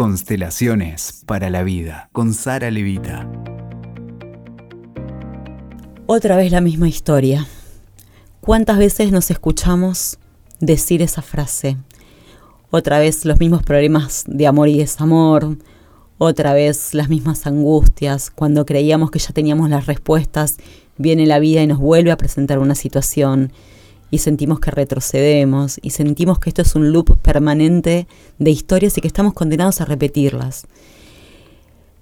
Constelaciones para la vida con Sara Levita. Otra vez la misma historia. ¿Cuántas veces nos escuchamos decir esa frase? Otra vez los mismos problemas de amor y desamor. Otra vez las mismas angustias. Cuando creíamos que ya teníamos las respuestas, viene la vida y nos vuelve a presentar una situación y sentimos que retrocedemos y sentimos que esto es un loop permanente de historias y que estamos condenados a repetirlas.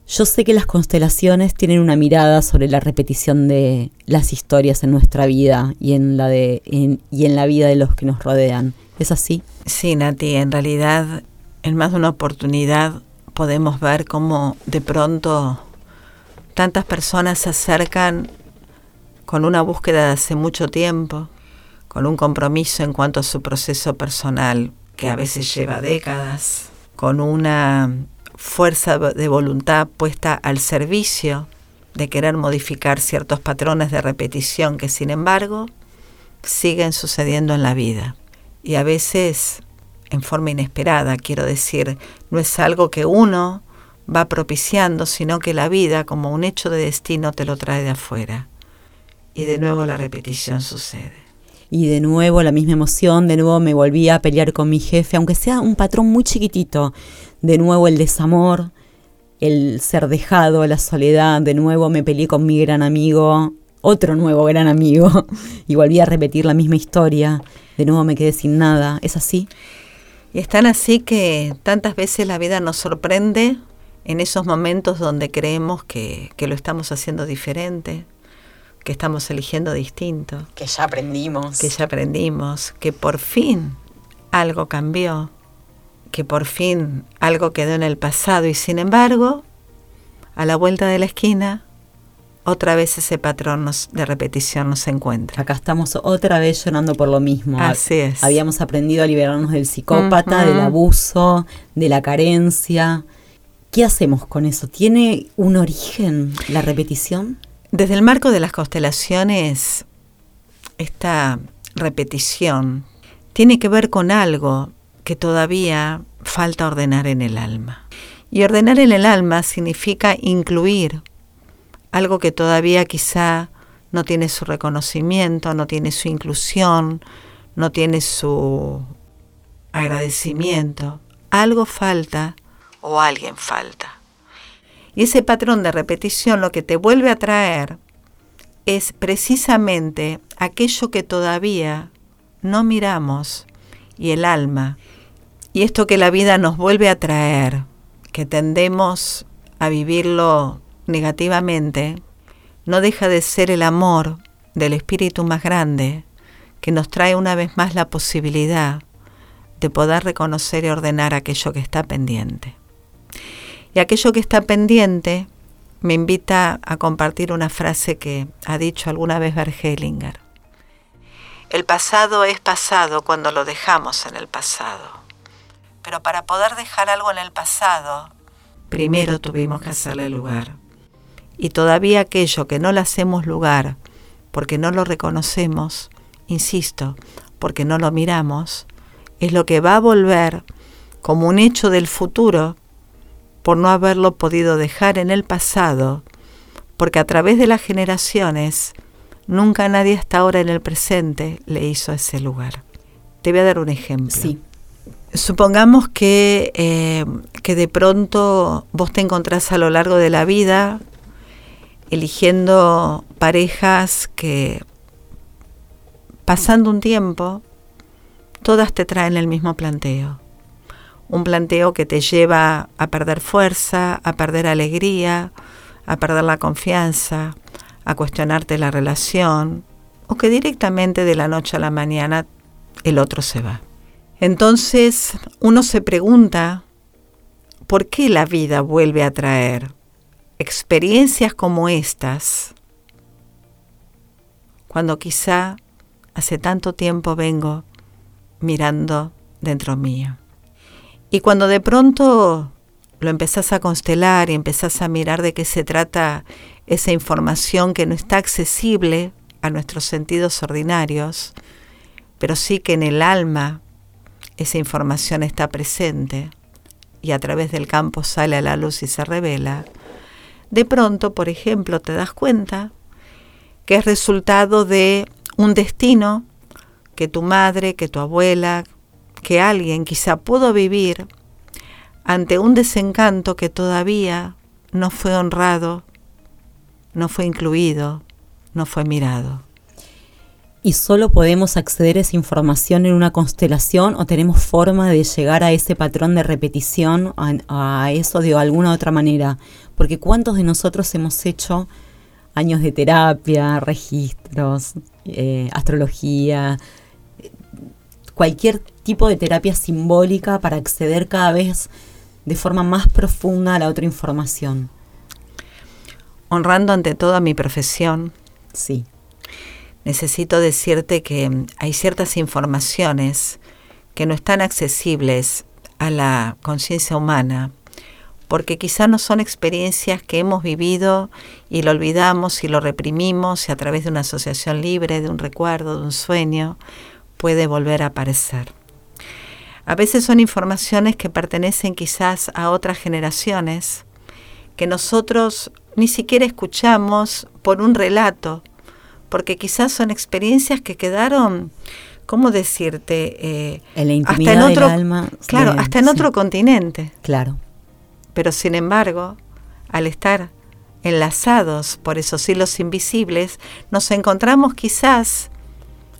Yo sé que las constelaciones tienen una mirada sobre la repetición de las historias en nuestra vida y en la de y en la vida de los que nos rodean. ¿Es así? Sí, Nati, en realidad en más de una oportunidad podemos ver cómo de pronto tantas personas se acercan con una búsqueda de hace mucho tiempo, con un compromiso en cuanto a su proceso personal, que a veces lleva décadas, con una fuerza de voluntad puesta al servicio de querer modificar ciertos patrones de repetición que sin embargo siguen sucediendo en la vida. Y a veces en forma inesperada, quiero decir, no es algo que uno va propiciando, sino que la vida como un hecho de destino te lo trae de afuera. Y de nuevo la repetición sucede y de nuevo la misma emoción, de nuevo me volví a pelear con mi jefe, aunque sea un patrón muy chiquitito, de nuevo el desamor, el ser dejado, la soledad, de nuevo me peleé con mi gran amigo, otro nuevo gran amigo, y volví a repetir la misma historia, de nuevo me quedé sin nada, ¿es así? Y es tan así que tantas veces la vida nos sorprende en esos momentos donde creemos que, que lo estamos haciendo diferente, que estamos eligiendo distinto. Que ya aprendimos. Que ya aprendimos, que por fin algo cambió, que por fin algo quedó en el pasado y sin embargo, a la vuelta de la esquina, otra vez ese patrón de repetición nos encuentra. Acá estamos otra vez llorando por lo mismo. Así es. Habíamos aprendido a liberarnos del psicópata, del abuso, de la carencia. ¿Qué hacemos con eso? ¿Tiene un origen la repetición? Desde el marco de las constelaciones, esta repetición tiene que ver con algo que todavía falta ordenar en el alma. Y ordenar en el alma significa incluir algo que todavía quizá no tiene su reconocimiento, no tiene su inclusión, no tiene su agradecimiento. Algo falta o alguien falta. Y ese patrón de repetición lo que te vuelve a traer es precisamente aquello que todavía no miramos y el alma. Y esto que la vida nos vuelve a traer, que tendemos a vivirlo negativamente, no deja de ser el amor del espíritu más grande que nos trae una vez más la posibilidad de poder reconocer y ordenar aquello que está pendiente. Y aquello que está pendiente me invita a compartir una frase que ha dicho alguna vez Bergelinger. El pasado es pasado cuando lo dejamos en el pasado. Pero para poder dejar algo en el pasado, primero tuvimos que hacerle lugar. Y todavía aquello que no le hacemos lugar porque no lo reconocemos, insisto, porque no lo miramos, es lo que va a volver como un hecho del futuro por no haberlo podido dejar en el pasado, porque a través de las generaciones nunca nadie hasta ahora en el presente le hizo ese lugar. Te voy a dar un ejemplo. Sí. Supongamos que, eh, que de pronto vos te encontrás a lo largo de la vida eligiendo parejas que pasando un tiempo, todas te traen el mismo planteo un planteo que te lleva a perder fuerza, a perder alegría, a perder la confianza, a cuestionarte la relación, o que directamente de la noche a la mañana el otro se va. Entonces uno se pregunta, ¿por qué la vida vuelve a traer experiencias como estas cuando quizá hace tanto tiempo vengo mirando dentro mío? Y cuando de pronto lo empezás a constelar y empezás a mirar de qué se trata esa información que no está accesible a nuestros sentidos ordinarios, pero sí que en el alma esa información está presente, y a través del campo sale a la luz y se revela, de pronto, por ejemplo, te das cuenta que es resultado de un destino que tu madre, que tu abuela, que alguien quizá pudo vivir ante un desencanto que todavía no fue honrado, no fue incluido, no fue mirado. ¿Y solo podemos acceder a esa información en una constelación o tenemos forma de llegar a ese patrón de repetición, a, eso de alguna otra manera? Porque ¿cuántos de nosotros hemos hecho años de terapia, registros, eh, astrología, cualquier tipo de terapia simbólica para acceder cada vez de forma más profunda a la otra información? Honrando ante todo a mi profesión. Sí necesito decirte que hay ciertas informaciones que no están accesibles a la conciencia humana, porque quizá no son experiencias que hemos vivido y lo olvidamos y lo reprimimos y a través de una asociación libre, de un recuerdo, de un sueño, puede volver a aparecer. A veces son informaciones que pertenecen quizás a otras generaciones, que nosotros ni siquiera escuchamos por un relato, porque quizás son experiencias que quedaron, ¿cómo decirte? Eh, en la intimidad hasta en otro, alma. Claro, hasta en otro continente. Claro. Pero sin embargo, al estar enlazados por esos hilos invisibles, nos encontramos quizás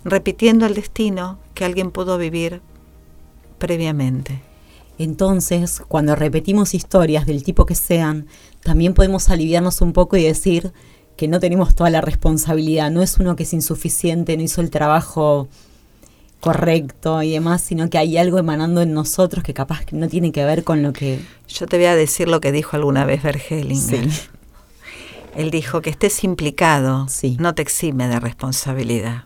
repitiendo el destino que alguien pudo vivir previamente. Entonces, cuando repetimos historias del tipo que sean, también podemos aliviarnos un poco y decir, que no tenemos toda la responsabilidad. No es uno que es insuficiente, no hizo el trabajo correcto y demás, sino que hay algo emanando en nosotros que capaz que no tiene que ver con lo que... Yo te voy a decir lo que dijo alguna vez Vergelinger. Él dijo que estés implicado no te exime de responsabilidad.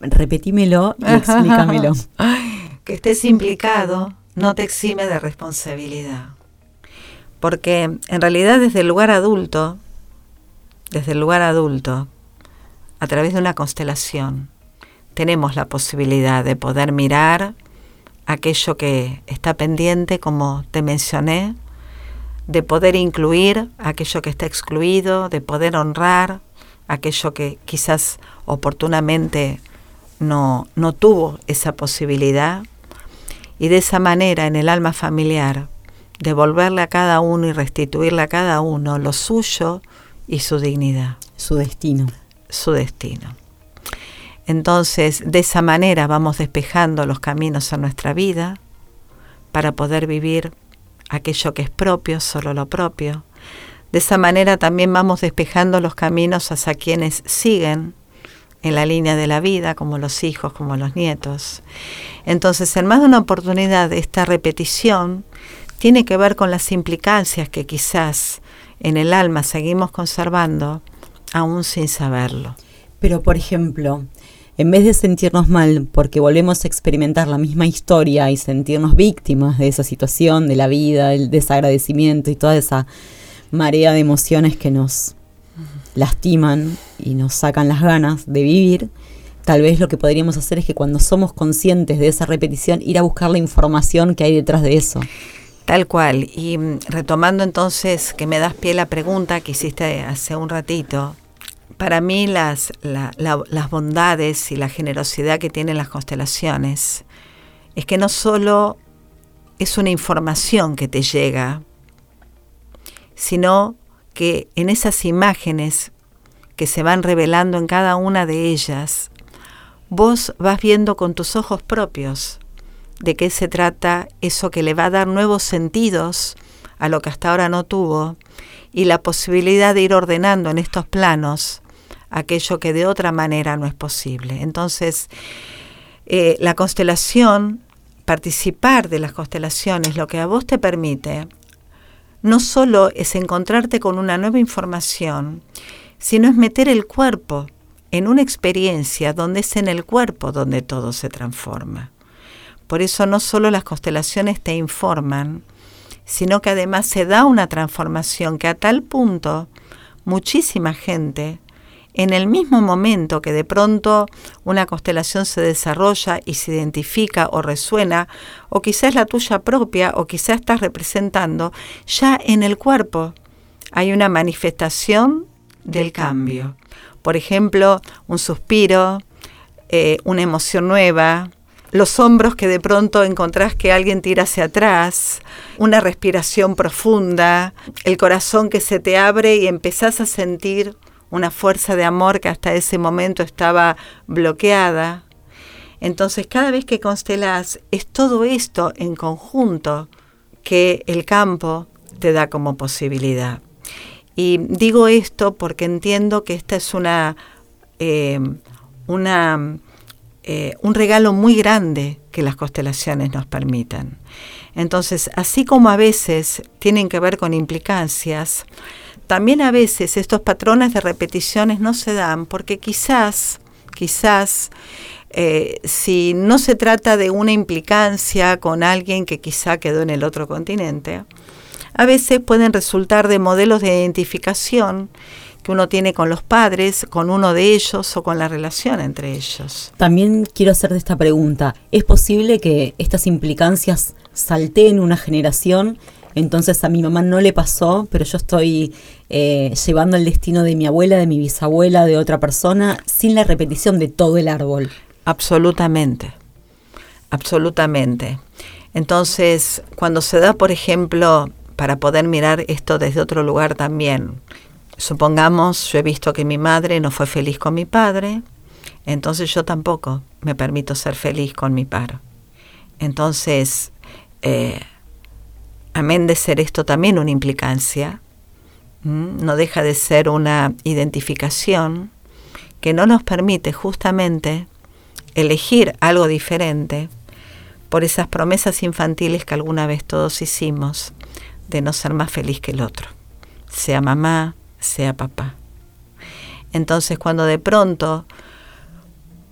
Repetímelo y explícamelo. que estés implicado no te exime de responsabilidad. Porque en realidad desde el lugar adulto desde el lugar adulto, a través de una constelación, tenemos la posibilidad de poder mirar aquello que está pendiente, como te mencioné, de poder incluir aquello que está excluido, de poder honrar aquello que quizás oportunamente no, no tuvo esa posibilidad, y de esa manera en el alma familiar, devolverle a cada uno y restituirle a cada uno lo suyo, y su dignidad. Su destino. Su destino. Entonces, de esa manera vamos despejando los caminos a nuestra vida para poder vivir aquello que es propio, solo lo propio. De esa manera también vamos despejando los caminos hacia quienes siguen en la línea de la vida, como los hijos, como los nietos. Entonces, en más de una oportunidad, esta repetición tiene que ver con las implicancias que quizás en el alma seguimos conservando aún sin saberlo. Pero, por ejemplo, en vez de sentirnos mal porque volvemos a experimentar la misma historia y sentirnos víctimas de esa situación, de la vida, el desagradecimiento y toda esa marea de emociones que nos lastiman y nos sacan las ganas de vivir, tal vez lo que podríamos hacer es que cuando somos conscientes de esa repetición, ir a buscar la información que hay detrás de eso. Tal cual. Y mm, retomando entonces que me das pie a la pregunta que hiciste hace un ratito, para mí las, las bondades y la generosidad que tienen las constelaciones es que no solo es una información que te llega, sino que en esas imágenes que se van revelando en cada una de ellas, vos vas viendo con tus ojos propios de qué se trata eso que le va a dar nuevos sentidos a lo que hasta ahora no tuvo y la posibilidad de ir ordenando en estos planos aquello que de otra manera no es posible. Entonces, eh, la constelación, participar de las constelaciones, lo que a vos te permite, no solo es encontrarte con una nueva información, sino es meter el cuerpo en una experiencia donde es en el cuerpo donde todo se transforma. Por eso no solo las constelaciones te informan, sino que además se da una transformación que a tal punto muchísima gente en el mismo momento que de pronto una constelación se desarrolla y se identifica o resuena, o quizás la tuya propia, o quizás estás representando, ya en el cuerpo hay una manifestación del cambio. Por ejemplo, un suspiro, eh, una emoción nueva, los hombros que de pronto encontrás que alguien tira hacia atrás, una respiración profunda, el corazón que se te abre y empezás a sentir una fuerza de amor que hasta ese momento estaba bloqueada. Entonces cada vez que constelás es todo esto en conjunto que el campo te da como posibilidad. Y digo esto porque entiendo que esta es una, eh, eh, un regalo muy grande que las constelaciones nos permitan. Entonces, así como a veces tienen que ver con implicancias, también a veces estos patrones de repeticiones no se dan porque quizás, quizás, eh, si no se trata de una implicancia con alguien que quizá quedó en el otro continente, a veces pueden resultar de modelos de identificación que uno tiene con los padres, con uno de ellos o con la relación entre ellos. También quiero hacerte esta pregunta. ¿Es posible que estas implicancias salteen una generación? Entonces a mi mamá no le pasó, pero yo estoy eh, llevando el destino de mi abuela, de mi bisabuela, de otra persona, sin la repetición de todo el árbol. Absolutamente, absolutamente. Entonces, cuando se da, por ejemplo, para poder mirar esto desde otro lugar también, Supongamos, yo he visto que mi madre no fue feliz con mi padre, entonces yo tampoco me permito ser feliz con mi padre. Entonces, eh, amén de ser esto también una implicancia, no deja de ser una identificación que no nos permite justamente elegir algo diferente por esas promesas infantiles que alguna vez todos hicimos de no ser más feliz que el otro, sea mamá, sea papá. Entonces cuando de pronto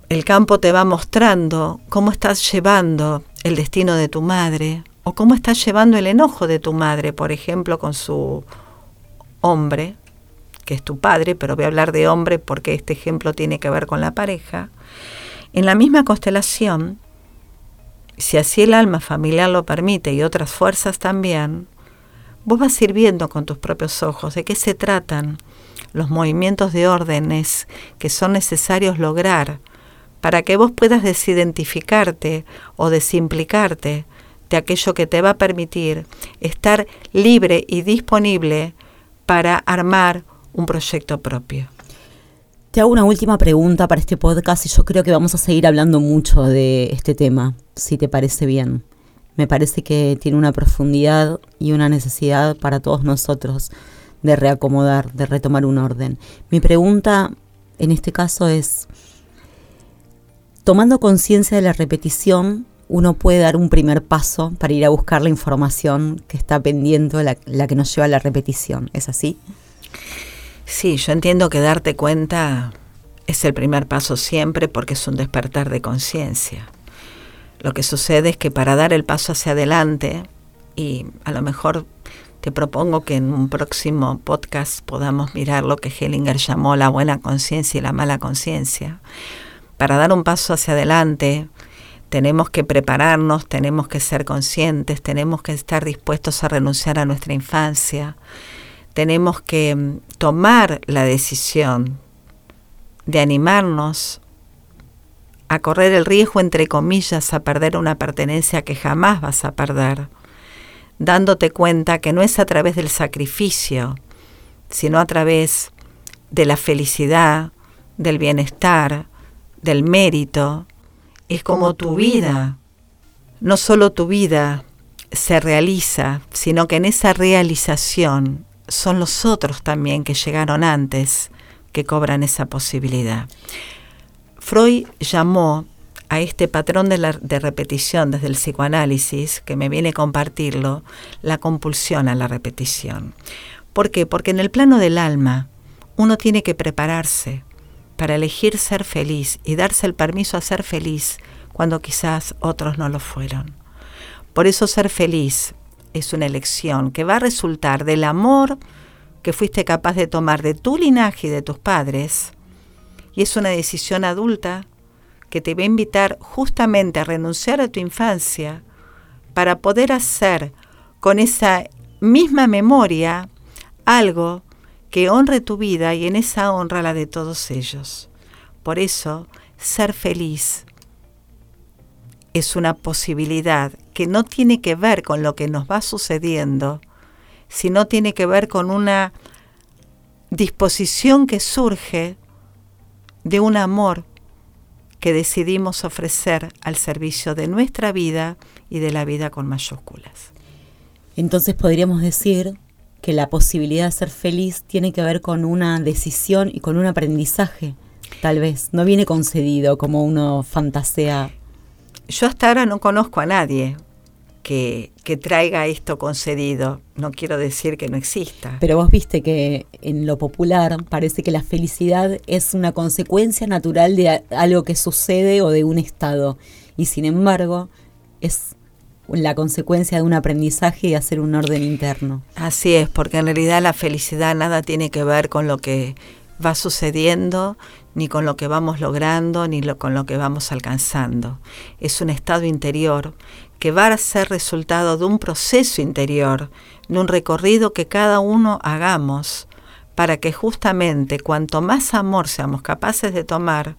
el campo te va mostrando cómo estás llevando el destino de tu madre o cómo estás llevando el enojo de tu madre, por ejemplo, con su hombre, que es tu padre, pero voy a hablar de hombre porque este ejemplo tiene que ver con la pareja, en la misma constelación, si así el alma familiar lo permite y otras fuerzas también, vos vas a ir viendo con tus propios ojos. De qué se tratan los movimientos de órdenes que son necesarios lograr para que vos puedas desidentificarte o desimplicarte de aquello que te va a permitir estar libre y disponible para armar un proyecto propio. Te hago una última pregunta para este podcast y yo creo que vamos a seguir hablando mucho de este tema, si te parece bien me parece que tiene una profundidad y una necesidad para todos nosotros de reacomodar, de retomar un orden. Mi pregunta en este caso es, tomando conciencia de la repetición, uno puede dar un primer paso para ir a buscar la información que está pendiente, la, la que nos lleva a la repetición. ¿Es así? Sí, yo entiendo que darte cuenta es el primer paso siempre porque es un despertar de conciencia. Lo que sucede es que para dar el paso hacia adelante, y a lo mejor te propongo que en un próximo podcast podamos mirar lo que Hellinger llamó la buena conciencia y la mala conciencia. Para dar un paso hacia adelante, tenemos que prepararnos, tenemos que ser conscientes, tenemos que estar dispuestos a renunciar a nuestra infancia, tenemos que mm, tomar la decisión de animarnos a correr el riesgo, entre comillas, a perder una pertenencia que jamás vas a perder, dándote cuenta que no es a través del sacrificio, sino a través de la felicidad, del bienestar, del mérito. Es como tu vida, no solo tu vida se realiza, sino que en esa realización son los otros también que llegaron antes que cobran esa posibilidad. Freud llamó a este patrón de, repetición desde el psicoanálisis, que me viene a compartirlo, la compulsión a la repetición. ¿Por qué? Porque en el plano del alma uno tiene que prepararse para elegir ser feliz y darse el permiso a ser feliz cuando quizás otros no lo fueron. Por eso ser feliz es una elección que va a resultar del amor que fuiste capaz de tomar de tu linaje y de tus padres, y es una decisión adulta que te va a invitar justamente a renunciar a tu infancia para poder hacer con esa misma memoria algo que honre tu vida y en esa honra la de todos ellos. Por eso, ser feliz es una posibilidad que no tiene que ver con lo que nos va sucediendo, sino tiene que ver con una disposición que surge de un amor que decidimos ofrecer al servicio de nuestra vida y de la vida con mayúsculas. Entonces podríamos decir que la posibilidad de ser feliz tiene que ver con una decisión y con un aprendizaje, tal vez. No viene concedido como uno fantasea. Yo hasta ahora no conozco a nadie que, que, traiga esto concedido. No quiero decir que no exista. Pero vos viste que en lo popular parece que la felicidad es una consecuencia natural de algo que sucede o de un estado. Y sin embargo, es la consecuencia de un aprendizaje y hacer un orden interno. Así es, porque en realidad la felicidad nada tiene que ver con lo que va sucediendo, ni con lo que vamos logrando, ni con lo que vamos alcanzando. Es un estado interior que va a ser resultado de un proceso interior, de un recorrido que cada uno hagamos, para que justamente cuanto más amor seamos capaces de tomar,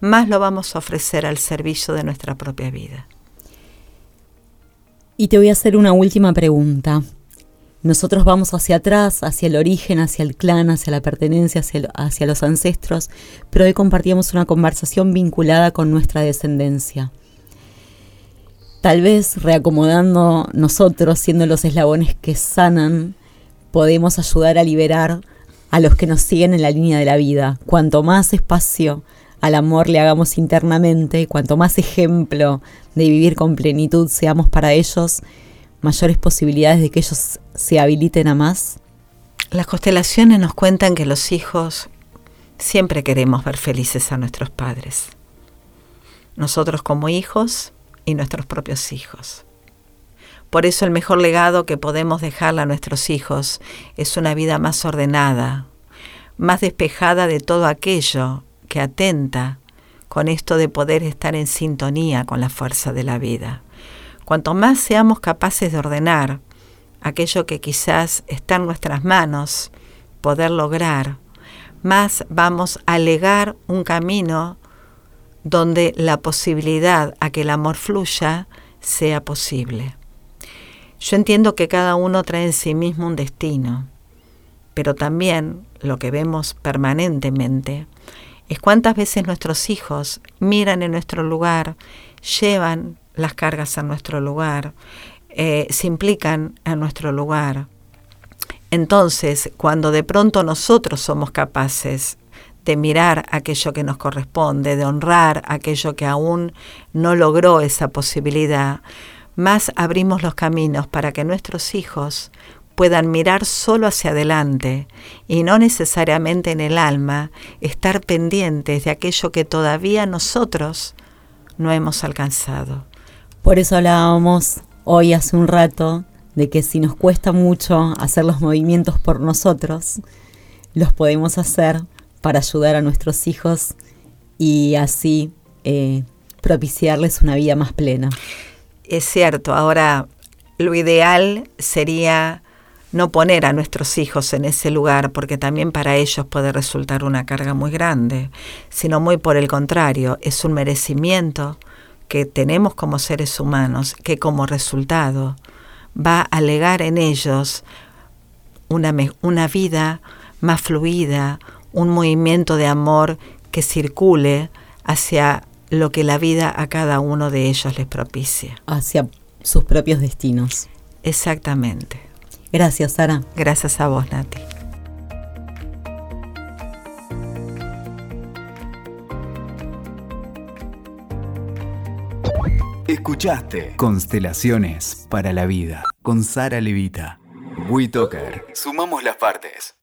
más lo vamos a ofrecer al servicio de nuestra propia vida. Y te voy a hacer una última pregunta. Nosotros vamos hacia atrás, hacia el origen, hacia el clan, hacia la pertenencia, hacia, los ancestros, pero hoy compartíamos una conversación vinculada con nuestra descendencia. Tal vez reacomodando nosotros, siendo los eslabones que sanan, podemos ayudar a liberar a los que nos siguen en la línea de la vida. Cuanto más espacio al amor le hagamos internamente, cuanto más ejemplo de vivir con plenitud seamos para ellos, mayores posibilidades de que ellos se habiliten a más. Las constelaciones nos cuentan que los hijos siempre queremos ver felices a nuestros padres. Nosotros como hijos y nuestros propios hijos. Por eso el mejor legado que podemos dejarle a nuestros hijos es una vida más ordenada, más despejada de todo aquello que atenta con esto de poder estar en sintonía con la fuerza de la vida. Cuanto más seamos capaces de ordenar aquello que quizás está en nuestras manos, poder lograr, más vamos a legar un camino donde la posibilidad a que el amor fluya sea posible. Yo entiendo que cada uno trae en sí mismo un destino, pero también lo que vemos permanentemente es cuántas veces nuestros hijos miran en nuestro lugar, llevan las cargas a nuestro lugar, eh, se implican en nuestro lugar. Entonces, cuando de pronto nosotros somos capaces de mirar aquello que nos corresponde, de honrar aquello que aún no logró esa posibilidad, más abrimos los caminos para que nuestros hijos puedan mirar solo hacia adelante y no necesariamente en el alma estar pendientes de aquello que todavía nosotros no hemos alcanzado. Por eso hablábamos hoy hace un rato de que si nos cuesta mucho hacer los movimientos por nosotros, los podemos hacer para ayudar a nuestros hijos y así eh, propiciarles una vida más plena. Es cierto, ahora lo ideal sería no poner a nuestros hijos en ese lugar, porque también para ellos puede resultar una carga muy grande, sino muy por el contrario, es un merecimiento que tenemos como seres humanos, que como resultado va a legar en ellos una, una vida más fluida, un movimiento de amor que circule hacia lo que la vida a cada uno de ellos les propicia. Hacia sus propios destinos. Exactamente. Gracias, Sara. Gracias a vos, Nati. Escuchaste Constelaciones para la Vida con Sara Levita. WeToker. Sumamos las partes.